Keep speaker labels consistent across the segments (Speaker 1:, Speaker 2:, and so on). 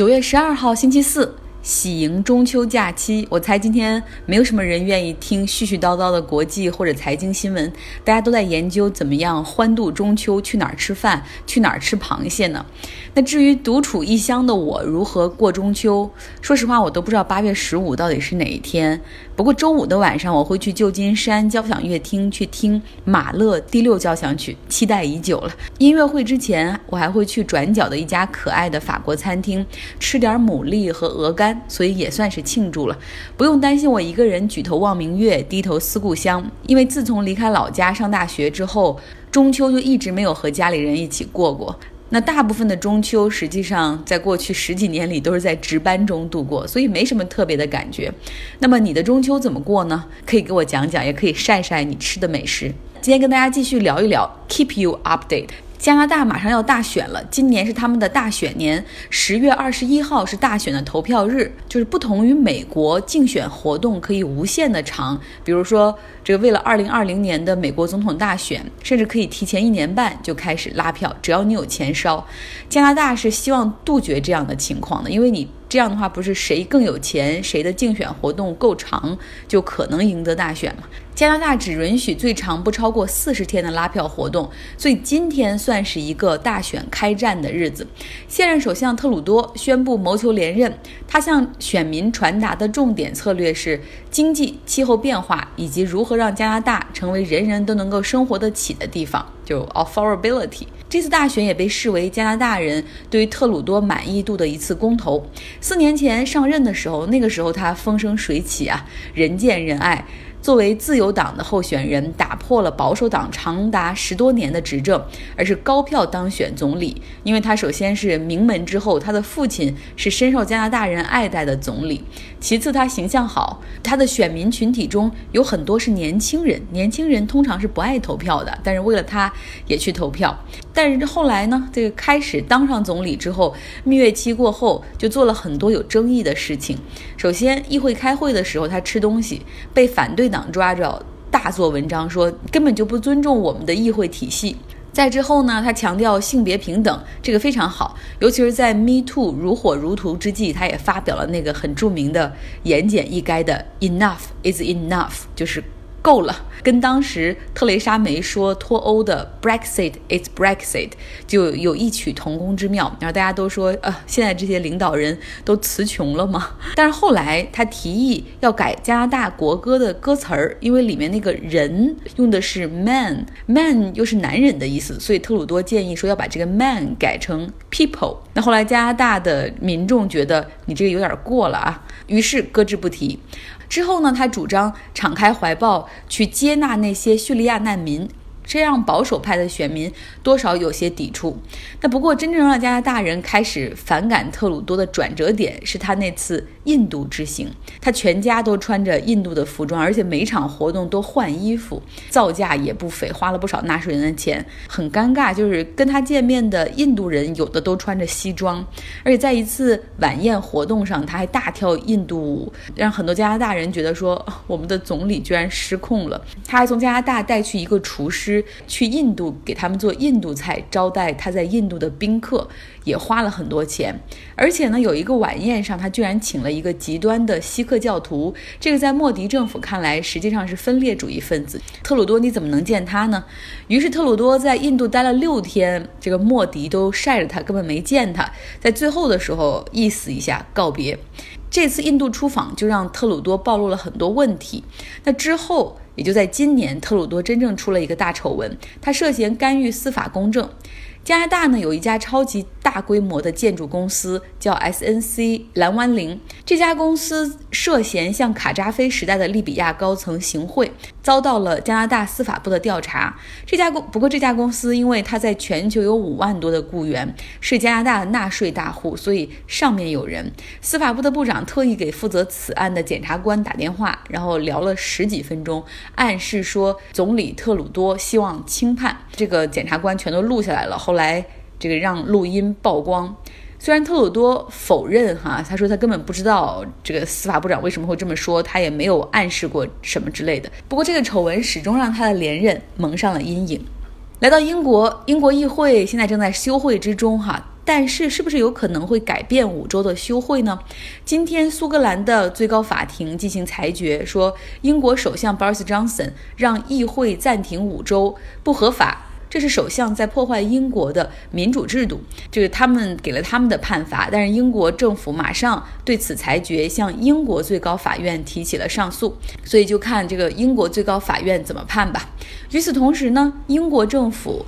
Speaker 1: 九月十二号，星期四。喜迎中秋假期，我猜今天没有什么人愿意听絮絮叨叨的国际或者财经新闻，大家都在研究怎么样欢度中秋，去哪儿吃饭，去哪儿吃螃蟹呢？那至于独处异乡的我如何过中秋，说实话，我都不知道八月十五到底是哪一天。不过周五的晚上，我会去旧金山交响乐厅去听马勒第六交响曲，期待已久了。音乐会之前，我还会去转角的一家可爱的法国餐厅吃点牡蛎和鹅肝。所以也算是庆祝了，不用担心我一个人举头望明月，低头思故乡。因为自从离开老家上大学之后，中秋就一直没有和家里人一起过过。那大部分的中秋，实际上在过去十几年里都是在值班中度过，所以没什么特别的感觉。那么你的中秋怎么过呢？可以给我讲讲，也可以晒晒你吃的美食。今天跟大家继续聊一聊，Keep you update。加拿大马上要大选了，今年是他们的大选年，十月二十一号是大选的投票日。就是不同于美国，竞选活动可以无限的长，比如说这个为了二零二零年的美国总统大选，甚至可以提前一年半就开始拉票，只要你有钱烧。加拿大是希望杜绝这样的情况的，因为你。这样的话，不是谁更有钱，谁的竞选活动够长，就可能赢得大选嘛？加拿大只允许最长不超过四十天的拉票活动，所以今天算是一个大选开战的日子。现任首相特鲁多宣布谋求连任，他向选民传达的重点策略是经济、气候变化以及如何让加拿大成为人人都能够生活得起的地方，就 affordability。这次大选也被视为加拿大人对于特鲁多满意度的一次公投。四年前上任的时候，那个时候他风生水起啊，人见人爱。作为自由党的候选人，打破了保守党长达十多年的执政，而是高票当选总理。因为他首先是名门之后，他的父亲是深受加拿大人爱戴的总理；其次他形象好，他的选民群体中有很多是年轻人。年轻人通常是不爱投票的，但是为了他也去投票。但是后来呢，这个开始当上总理之后，蜜月期过后，就做了很多有争议的事情。首先，议会开会的时候他吃东西，被反对。党抓着大做文章，说根本就不尊重我们的议会体系。在之后呢，他强调性别平等，这个非常好。尤其是在 Me Too 如火如荼之际，他也发表了那个很著名的、言简意赅的 “Enough is enough”，就是。够了，跟当时特蕾莎梅说脱欧的 Brexit is Brexit 就有异曲同工之妙。然后大家都说，呃，现在这些领导人都词穷了吗？但是后来他提议要改加拿大国歌的歌词儿，因为里面那个人用的是 man，man 又是男人的意思，所以特鲁多建议说要把这个 man 改成 people。那后来加拿大的民众觉得你这个有点过了啊，于是搁置不提。之后呢，他主张敞开怀抱去接纳那些叙利亚难民。这让保守派的选民多少有些抵触。那不过，真正让加拿大人开始反感特鲁多的转折点是他那次印度之行。他全家都穿着印度的服装，而且每场活动都换衣服，造价也不菲，花了不少纳税人的钱。很尴尬，就是跟他见面的印度人有的都穿着西装，而且在一次晚宴活动上，他还大跳印度舞，让很多加拿大人觉得说我们的总理居然失控了。他还从加拿大带去一个厨师。去印度给他们做印度菜，招待他在印度的宾客，也花了很多钱。而且呢，有一个晚宴上，他居然请了一个极端的锡克教徒。这个在莫迪政府看来，实际上是分裂主义分子。特鲁多你怎么能见他呢？于是特鲁多在印度待了六天，这个莫迪都晒着他，根本没见他。在最后的时候，意思一下告别。这次印度出访就让特鲁多暴露了很多问题。那之后。也就在今年，特鲁多真正出了一个大丑闻，他涉嫌干预司法公正。加拿大呢有一家超级大规模的建筑公司叫 SNC 蓝湾林，这家公司涉嫌向卡扎菲时代的利比亚高层行贿，遭到了加拿大司法部的调查。这家公不过这家公司因为它在全球有五万多的雇员，是加拿大的纳税大户，所以上面有人。司法部的部长特意给负责此案的检察官打电话，然后聊了十几分钟，暗示说总理特鲁多希望轻判。这个检察官全都录下来了。后来，这个让录音曝光。虽然特鲁多否认哈，他说他根本不知道这个司法部长为什么会这么说，他也没有暗示过什么之类的。不过，这个丑闻始终让他的连任蒙上了阴影。来到英国，英国议会现在正在休会之中哈。但是是不是有可能会改变五周的休会呢？今天苏格兰的最高法庭进行裁决，说英国首相 Boris Johnson 让议会暂停五周不合法。这是首相在破坏英国的民主制度，就是他们给了他们的判罚，但是英国政府马上对此裁决向英国最高法院提起了上诉，所以就看这个英国最高法院怎么判吧。与此同时呢，英国政府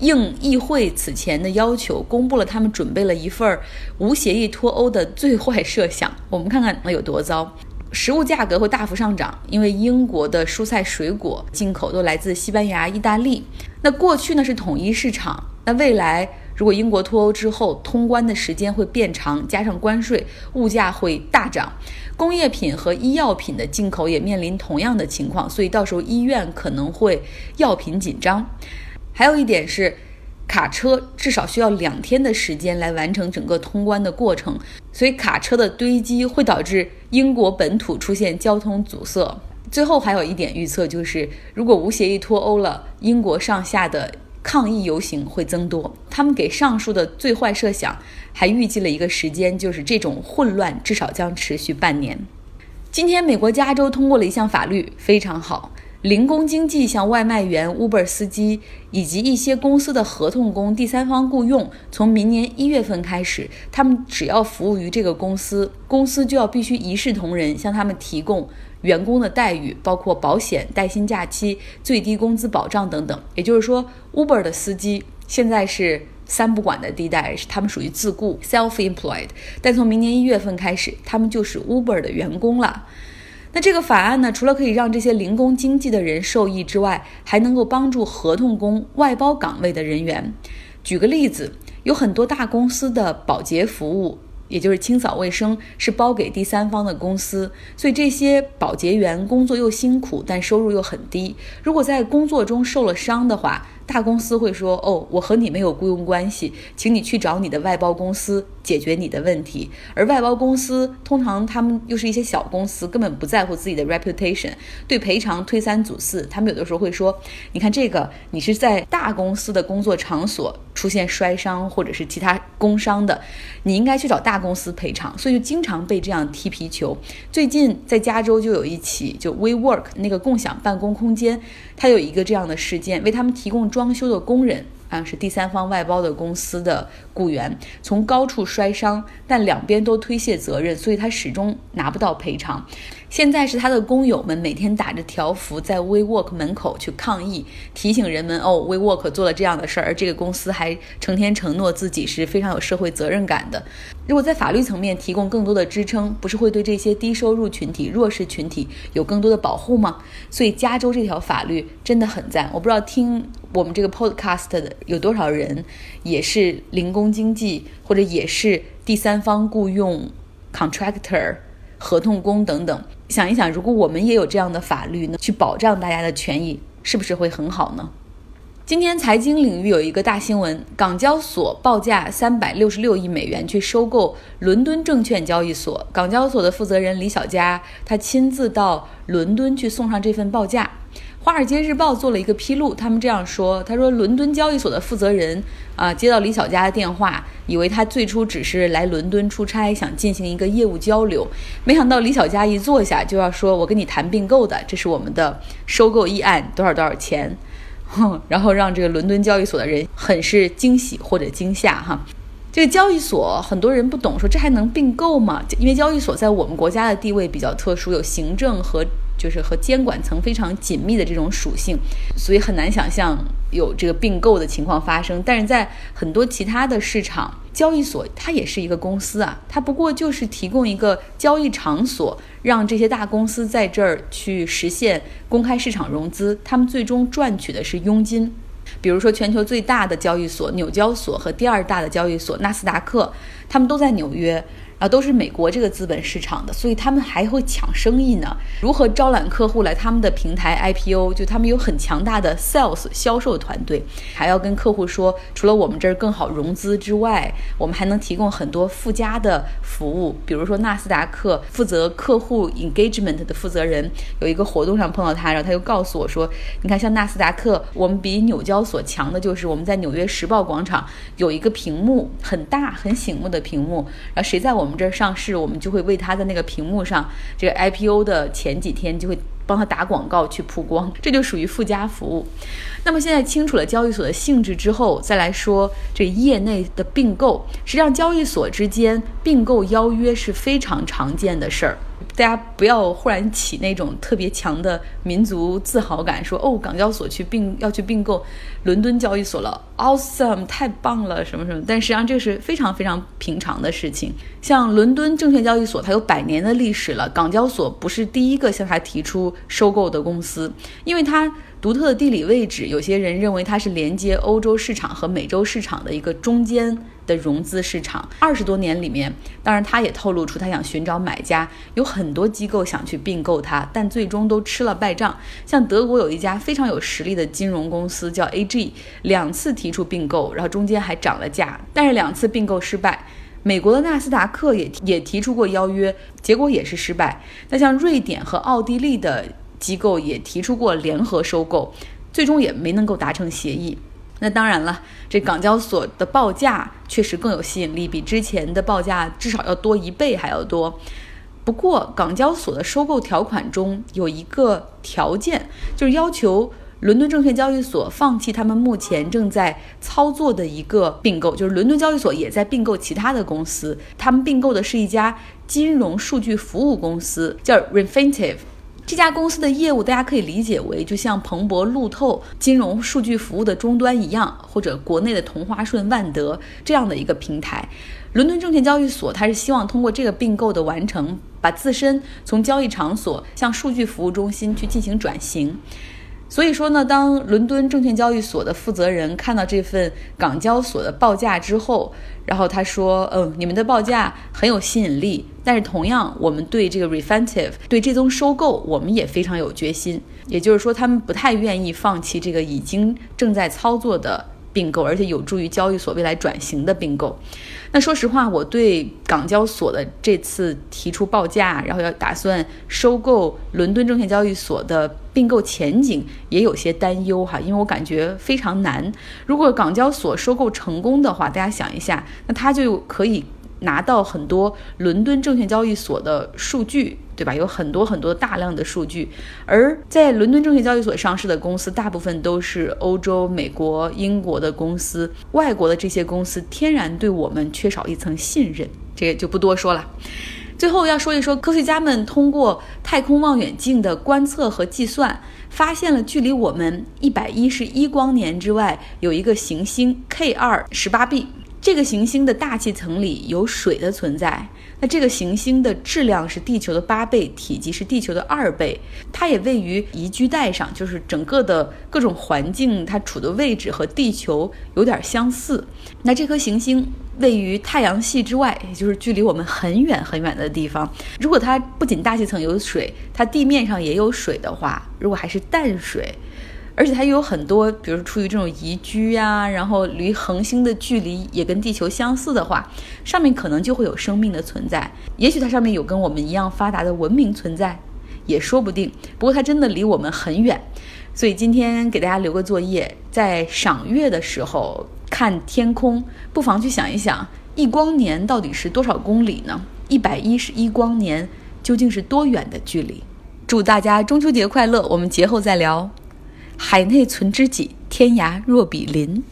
Speaker 1: 应议会此前的要求，公布了他们准备了一份无协议脱欧的最坏设想，我们看看能有多糟。食物价格会大幅上涨，因为英国的蔬菜水果进口都来自西班牙、意大利。那过去呢是统一市场，那未来如果英国脱欧之后，通关的时间会变长，加上关税，物价会大涨。工业品和医药品的进口也面临同样的情况，所以到时候医院可能会药品紧张。还有一点是。卡车至少需要两天的时间来完成整个通关的过程，所以卡车的堆积会导致英国本土出现交通阻塞。最后还有一点预测就是，如果无协议脱欧了，英国上下的抗议游行会增多。他们给上述的最坏设想还预计了一个时间，就是这种混乱至少将持续半年。今天，美国加州通过了一项法律，非常好。零工经济像外卖员、Uber 司机以及一些公司的合同工、第三方雇佣，从明年一月份开始，他们只要服务于这个公司，公司就要必须一视同仁，向他们提供员工的待遇，包括保险、带薪假期、最低工资保障等等。也就是说，Uber 的司机现在是三不管的地带，是他们属于自雇 （self-employed），但从明年一月份开始，他们就是 Uber 的员工了。那这个法案呢，除了可以让这些零工经济的人受益之外，还能够帮助合同工、外包岗位的人员。举个例子，有很多大公司的保洁服务，也就是清扫卫生，是包给第三方的公司，所以这些保洁员工作又辛苦，但收入又很低。如果在工作中受了伤的话，大公司会说：“哦，我和你没有雇佣关系，请你去找你的外包公司解决你的问题。”而外包公司通常他们又是一些小公司，根本不在乎自己的 reputation，对赔偿推三阻四。他们有的时候会说：“你看这个，你是在大公司的工作场所出现摔伤或者是其他工伤的，你应该去找大公司赔偿。”所以就经常被这样踢皮球。最近在加州就有一起，就 WeWork 那个共享办公空间，它有一个这样的事件，为他们提供。装修的工人啊，是第三方外包的公司的雇员，从高处摔伤，但两边都推卸责任，所以他始终拿不到赔偿。现在是他的工友们每天打着条幅在 WeWork 门口去抗议，提醒人们哦，WeWork 做了这样的事儿，而这个公司还成天承诺自己是非常有社会责任感的。如果在法律层面提供更多的支撑，不是会对这些低收入群体、弱势群体有更多的保护吗？所以加州这条法律真的很赞。我不知道听我们这个 Podcast 的有多少人也是零工经济，或者也是第三方雇佣 Contractor。合同工等等，想一想，如果我们也有这样的法律呢，去保障大家的权益，是不是会很好呢？今天财经领域有一个大新闻，港交所报价三百六十六亿美元去收购伦敦证券交易所，港交所的负责人李小加他亲自到伦敦去送上这份报价。《华尔街日报》做了一个披露，他们这样说：“他说，伦敦交易所的负责人啊，接到李小加的电话，以为他最初只是来伦敦出差，想进行一个业务交流，没想到李小佳一坐下就要说，我跟你谈并购的，这是我们的收购议案，多少多少钱，哼，然后让这个伦敦交易所的人很是惊喜或者惊吓哈。这个交易所很多人不懂，说这还能并购吗？因为交易所在我们国家的地位比较特殊，有行政和。”就是和监管层非常紧密的这种属性，所以很难想象有这个并购的情况发生。但是在很多其他的市场，交易所它也是一个公司啊，它不过就是提供一个交易场所，让这些大公司在这儿去实现公开市场融资，他们最终赚取的是佣金。比如说，全球最大的交易所纽交所和第二大的交易所纳斯达克，他们都在纽约。啊都是美国这个资本市场的，所以他们还会抢生意呢。如何招揽客户来他们的平台 IPO？就他们有很强大的 sales 销售团队，还要跟客户说，除了我们这儿更好融资之外，我们还能提供很多附加的服务。比如说纳斯达克负责客户 engagement 的负责人，有一个活动上碰到他，然后他就告诉我说：“你看，像纳斯达克，我们比纽交所强的就是我们在纽约时报广场有一个屏幕，很大很醒目的屏幕，然后谁在我我们这儿上市，我们就会为它在那个屏幕上这个 IPO 的前几天就会。”帮他打广告去曝光，这就属于附加服务。那么现在清楚了交易所的性质之后，再来说这业内的并购。实际上，交易所之间并购邀约是非常常见的事儿。大家不要忽然起那种特别强的民族自豪感，说哦，港交所去并要去并购伦敦交易所了，awesome，太棒了，什么什么。但实际上这是非常非常平常的事情。像伦敦证券交易所，它有百年的历史了，港交所不是第一个向它提出收购的公司，因为它。独特的地理位置，有些人认为它是连接欧洲市场和美洲市场的一个中间的融资市场。二十多年里面，当然他也透露出他想寻找买家，有很多机构想去并购它，但最终都吃了败仗。像德国有一家非常有实力的金融公司叫 AG，两次提出并购，然后中间还涨了价，但是两次并购失败。美国的纳斯达克也也提出过邀约，结果也是失败。那像瑞典和奥地利的。机构也提出过联合收购，最终也没能够达成协议。那当然了，这港交所的报价确实更有吸引力，比之前的报价至少要多一倍还要多。不过，港交所的收购条款中有一个条件，就是要求伦敦证券交易所放弃他们目前正在操作的一个并购，就是伦敦交易所也在并购其他的公司，他们并购的是一家金融数据服务公司，叫 Refinitiv。这家公司的业务，大家可以理解为就像彭博、路透金融数据服务的终端一样，或者国内的同花顺、万德这样的一个平台。伦敦证券交易所，它是希望通过这个并购的完成，把自身从交易场所向数据服务中心去进行转型。所以说呢，当伦敦证券交易所的负责人看到这份港交所的报价之后，然后他说：“嗯，你们的报价很有吸引力，但是同样，我们对这个 refinitive 对这宗收购，我们也非常有决心。也就是说，他们不太愿意放弃这个已经正在操作的。”并购，而且有助于交易所未来转型的并购。那说实话，我对港交所的这次提出报价，然后要打算收购伦敦证券交易所的并购前景也有些担忧哈，因为我感觉非常难。如果港交所收购成功的话，大家想一下，那它就可以。拿到很多伦敦证券交易所的数据，对吧？有很多很多大量的数据，而在伦敦证券交易所上市的公司，大部分都是欧洲、美国、英国的公司，外国的这些公司天然对我们缺少一层信任，这个就不多说了。最后要说一说，科学家们通过太空望远镜的观测和计算，发现了距离我们一百一十一光年之外有一个行星 K 二十八 b。这个行星的大气层里有水的存在，那这个行星的质量是地球的八倍，体积是地球的二倍，它也位于宜居带上，就是整个的各种环境，它处的位置和地球有点相似。那这颗行星位于太阳系之外，也就是距离我们很远很远的地方。如果它不仅大气层有水，它地面上也有水的话，如果还是淡水。而且它又有很多，比如出于这种宜居呀，然后离恒星的距离也跟地球相似的话，上面可能就会有生命的存在。也许它上面有跟我们一样发达的文明存在，也说不定。不过它真的离我们很远，所以今天给大家留个作业，在赏月的时候看天空，不妨去想一想，一光年到底是多少公里呢？一百一十一光年究竟是多远的距离？祝大家中秋节快乐！我们节后再聊。海内存知己，天涯若比邻。